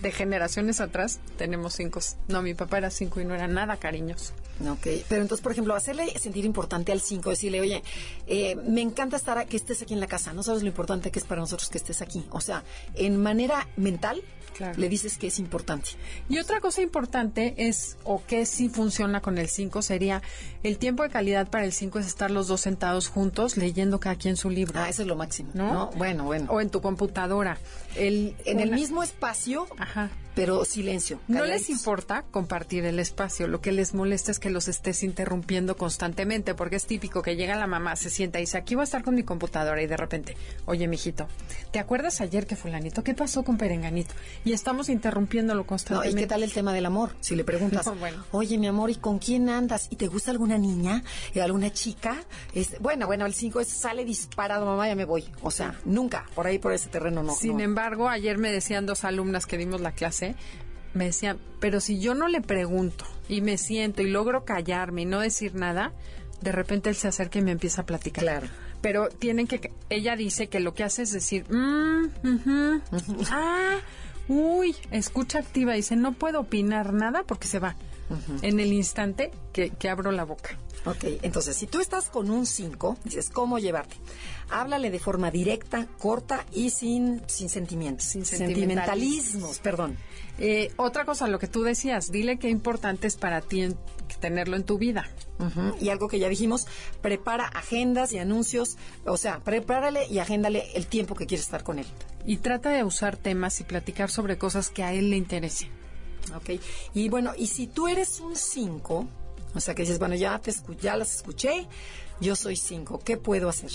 de generaciones atrás tenemos cinco. No, mi papá era cinco y no era nada cariñoso. Ok, pero entonces, por ejemplo, hacerle sentir importante al 5, decirle, oye, eh, me encanta estar a- que estés aquí en la casa, no sabes lo importante que es para nosotros que estés aquí. O sea, en manera mental, Claro. le dices que es importante. Y otra cosa importante es, o que sí funciona con el 5, sería el tiempo de calidad para el 5 es estar los dos sentados juntos leyendo cada quien su libro. Ah, eso es lo máximo. ¿No? ¿no? Bueno, bueno. O en tu computadora. El, en el mismo espacio, Ajá. Pero silencio. No les importa compartir el espacio, lo que les molesta es que los estés interrumpiendo constantemente, porque es típico que llega la mamá, se sienta y dice, aquí voy a estar con mi computadora y de repente, oye, mijito, ¿te acuerdas ayer que fulanito? ¿Qué pasó con Perenganito? Y estamos interrumpiéndolo No, ¿y constantemente. qué tal el tema del amor? Si le preguntas, No, bueno. oye, mi amor, ¿y con quién andas? ¿Y te gusta alguna niña? ¿Eh, ¿Alguna chica? Es, bueno, bueno, el 5 sale disparado, mamá, ya me voy. O sea, nunca, por ahí, por ese terreno, no. Sin no. embargo, ayer me decían dos alumnas que dimos la clase, me decían, pero si yo no le pregunto y me siento y logro callarme y no decir nada, de repente él se acerca y me empieza a platicar. Claro. Pero tienen que, ella dice que lo que hace es decir, mm, ujú, ah, uy, escucha activa, dice, no puedo opinar nada porque se va en el instante que, que abro la boca. Ok, entonces, si tú estás con un 5, dices, ¿cómo llevarte? Háblale de forma directa, corta y sin, sin sentimientos. Sin sentimentalismos, perdón. Eh, otra cosa, lo que tú decías, dile qué importante es para ti en- tenerlo en tu vida. Y algo que ya dijimos, prepara agendas y anuncios, o sea, prepárale y agéndale el tiempo que quieres estar con él. Y trata de usar temas y platicar sobre cosas que a él le interesen. Ok. Y bueno, y si tú eres un 5, o sea que dices, bueno, ya, te ya las escuché, yo soy 5, ¿qué puedo hacer?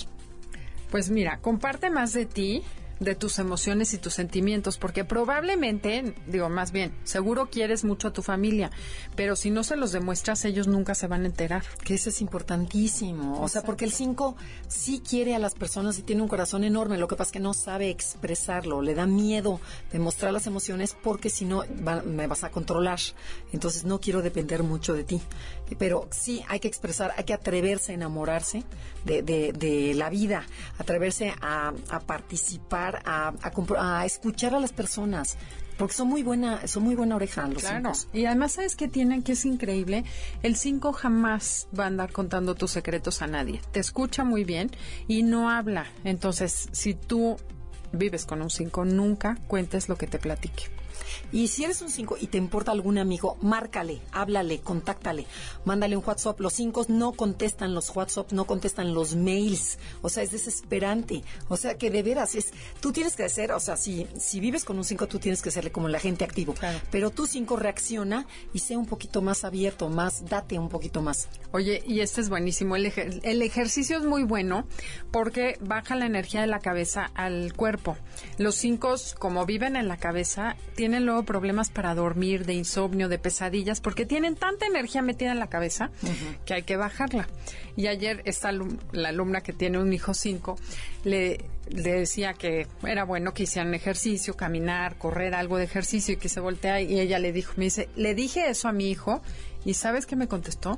Pues mira, comparte más de ti, de tus emociones y tus sentimientos, porque probablemente, digo más bien, seguro quieres mucho a tu familia, pero si no se los demuestras, ellos nunca se van a enterar. Que eso es importantísimo. O sea, porque el 5 sí quiere a las personas y tiene un corazón enorme. Lo que pasa es que no sabe expresarlo. Le da miedo demostrar las emociones porque si no va- me vas a controlar. Entonces no quiero depender mucho de ti. Pero sí hay que expresar, hay que atreverse a enamorarse de, de- de la vida, atreverse a, a participar, a, a a escuchar a las personas. Porque son muy buena, son muy buena oreja los Claro. cinco. Y además, ¿sabes qué tienen? Que es increíble. El 5 jamás va a andar contando tus secretos a nadie. Te escucha muy bien y no habla. Entonces, si tú vives con un 5, nunca cuentes lo que te platique. Y si eres un 5 y te importa algún amigo, márcale, háblale, contáctale, mándale un WhatsApp. Los 5 no contestan los WhatsApp, no contestan los mails. O sea, es desesperante. O sea, que de veras es. Tú tienes que hacer, o sea, si, si vives con un 5, tú tienes que serle como el agente activo. Claro. Pero tú 5 reacciona y sea un poquito más abierto, más, date un poquito más. Oye, y este es buenísimo. El, ejer- el ejercicio es muy bueno porque baja la energía de la cabeza al cuerpo. Los cinco, como viven en la cabeza, tienen luego problemas para dormir, de insomnio, de pesadillas, porque tienen tanta energía metida en la cabeza que hay que bajarla. Y ayer esta alum- la alumna que tiene un hijo cinco le, le decía que era bueno que hicieran ejercicio, caminar, correr, algo de ejercicio y que se voltea y ella le dijo, me dice, le dije eso a mi hijo y ¿sabes qué me contestó?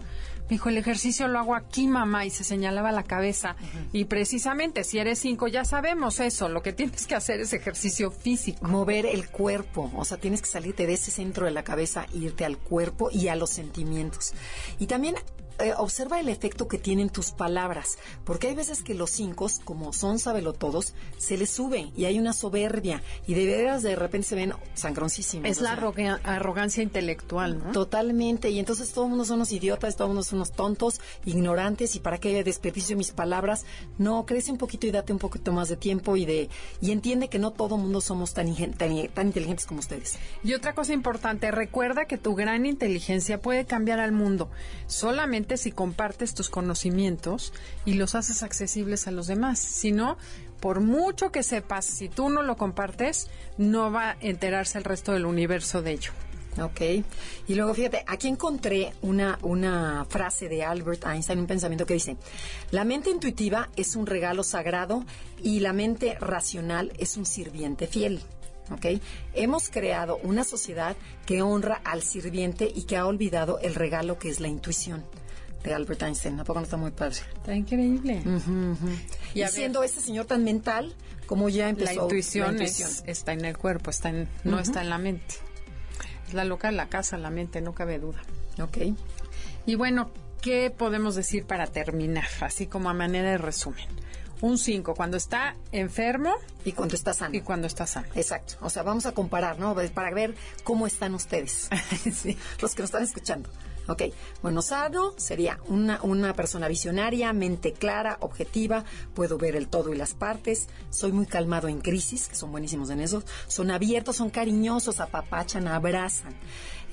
Dijo, el ejercicio lo hago aquí, mamá, y se señalaba la cabeza. Y precisamente, si eres cinco, ya sabemos eso. Lo que tienes que hacer es ejercicio físico. mover el cuerpo, o sea, tienes que salirte de ese centro de la cabeza, irte al cuerpo y a los sentimientos. Y también eh, observa el efecto que tienen tus palabras, porque hay veces que los cinco, como son todos, se les sube y hay una soberbia y de veras de repente se ven sangroncísimos. Es o la sea, arrogancia intelectual, ¿no? Totalmente, y entonces todo el mundo son unos idiotas, todo el mundo son unos tontos, ignorantes, y para qué desperdicio mis palabras. No, crece un poquito y date un poquito más de tiempo y de y entiende que no todo el mundo somos tan, tan, tan inteligentes como ustedes. Y otra cosa importante, recuerda que tu gran inteligencia puede cambiar al mundo solamente si compartes tus conocimientos y los haces accesibles a los demás. Si no, por mucho que sepas, si tú no lo compartes, no va a enterarse el resto del universo de ello. Ok. Y luego fíjate, aquí encontré una, una frase de Albert Einstein, un pensamiento que dice, la mente intuitiva es un regalo sagrado y la mente racional es un sirviente fiel. ¿Ok? Hemos creado una sociedad que honra al sirviente y que ha olvidado el regalo que es la intuición. De Albert Einstein. ¿A poco no está muy padre? Está increíble. Y, Y siendo este señor tan mental, como ya La empezó intuición, la es- intuición. está en el cuerpo, está en, no está en la mente. Es la loca la casa, la mente, no cabe duda. Ok. Y bueno, ¿qué podemos decir para terminar? Así como a manera de resumen. Un 5 cuando está enfermo Y cuando está sano. y cuando está sano. Exacto. O sea, vamos a comparar, ¿no? Para ver cómo están ustedes. Sí. Los que nos están escuchando. Ok, bueno, sano sería una, una persona visionaria, mente clara, objetiva, puedo ver el todo y las partes, soy muy calmado en crisis, que son buenísimos en eso, son abiertos, son cariñosos, apapachan, abrazan.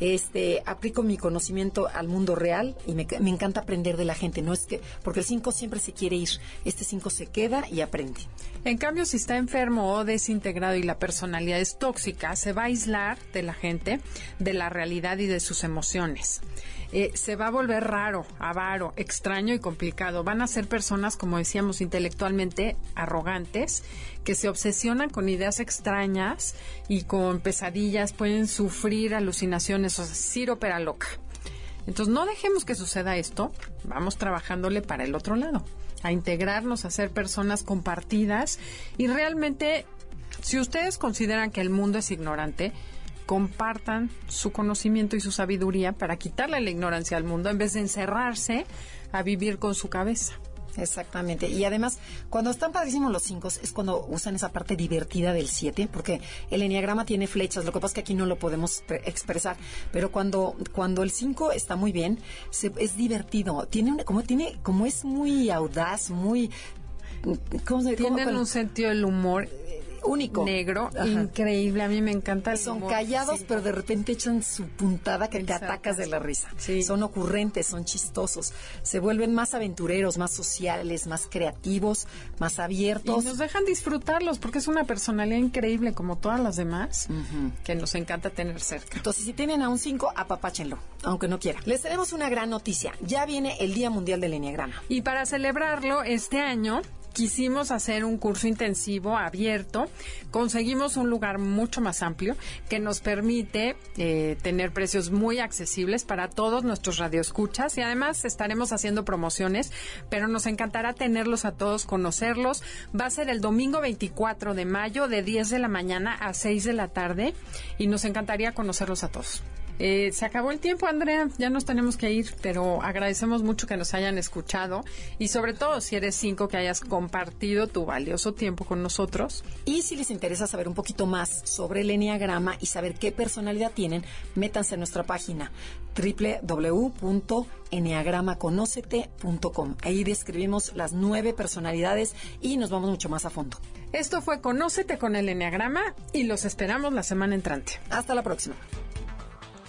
Este, aplico mi conocimiento al mundo real y me, me encanta aprender de la gente, no es que, porque el 5 siempre se quiere ir, este 5 se queda y aprende. En cambio, si está enfermo o desintegrado y la personalidad es tóxica, se va a aislar de la gente, de la realidad y de sus emociones. Eh, se va a volver raro, avaro, extraño y complicado. Van a ser personas, como decíamos, intelectualmente arrogantes, que se obsesionan con ideas extrañas y con pesadillas, pueden sufrir alucinaciones, o sea, síropera loca. Entonces, no dejemos que suceda esto, vamos trabajándole para el otro lado, a integrarnos, a ser personas compartidas y realmente, si ustedes consideran que el mundo es ignorante, compartan su conocimiento y su sabiduría para quitarle la ignorancia al mundo en vez de encerrarse a vivir con su cabeza. Exactamente. Y además, cuando están padrísimos los cinco, es cuando usan esa parte divertida del siete, porque el enneagrama tiene flechas. Lo que pasa es que aquí no lo podemos pre- expresar. Pero cuando, cuando el cinco está muy bien, se- es divertido. Tiene una- como tiene, como es muy audaz, muy ¿cómo se Tienen cómo- un sentido del humor único. negro Ajá. increíble. A mí me encanta el Son humor. callados, Sí. pero de repente echan su puntada que te atacas de la risa. Sí. Son ocurrentes, son chistosos. Se vuelven más aventureros, más sociales, más creativos, más Y abiertos. nos dejan disfrutarlos porque es una personalidad increíble como todas las demás que nos encanta tener cerca. Entonces, si tienen a un 5, apapáchenlo, aunque no quieran. Les tenemos una gran noticia. Ya viene el Día Mundial del Enneagrama. Y para celebrarlo este año quisimos hacer un curso intensivo abierto. Conseguimos un lugar mucho más amplio que nos permite eh, tener precios muy accesibles para todos nuestros radioescuchas y además estaremos haciendo promociones, pero nos encantará tenerlos a todos, conocerlos. Va a ser el domingo 24 de mayo de 10 de la mañana a 6 de la tarde y nos encantaría conocerlos a todos. Eh, se acabó el tiempo, Andrea, ya nos tenemos que ir, pero agradecemos mucho que nos hayan escuchado y sobre todo si eres cinco que hayas compartido tu valioso tiempo con nosotros. Y si les interesa saber un poquito más sobre el Enneagrama y saber qué personalidad tienen, métanse a nuestra página www.enneagramaconocete.com. Ahí describimos las nueve personalidades y nos vamos mucho más a fondo. Esto fue Conócete con el Enneagrama y los esperamos la semana entrante. Hasta la próxima.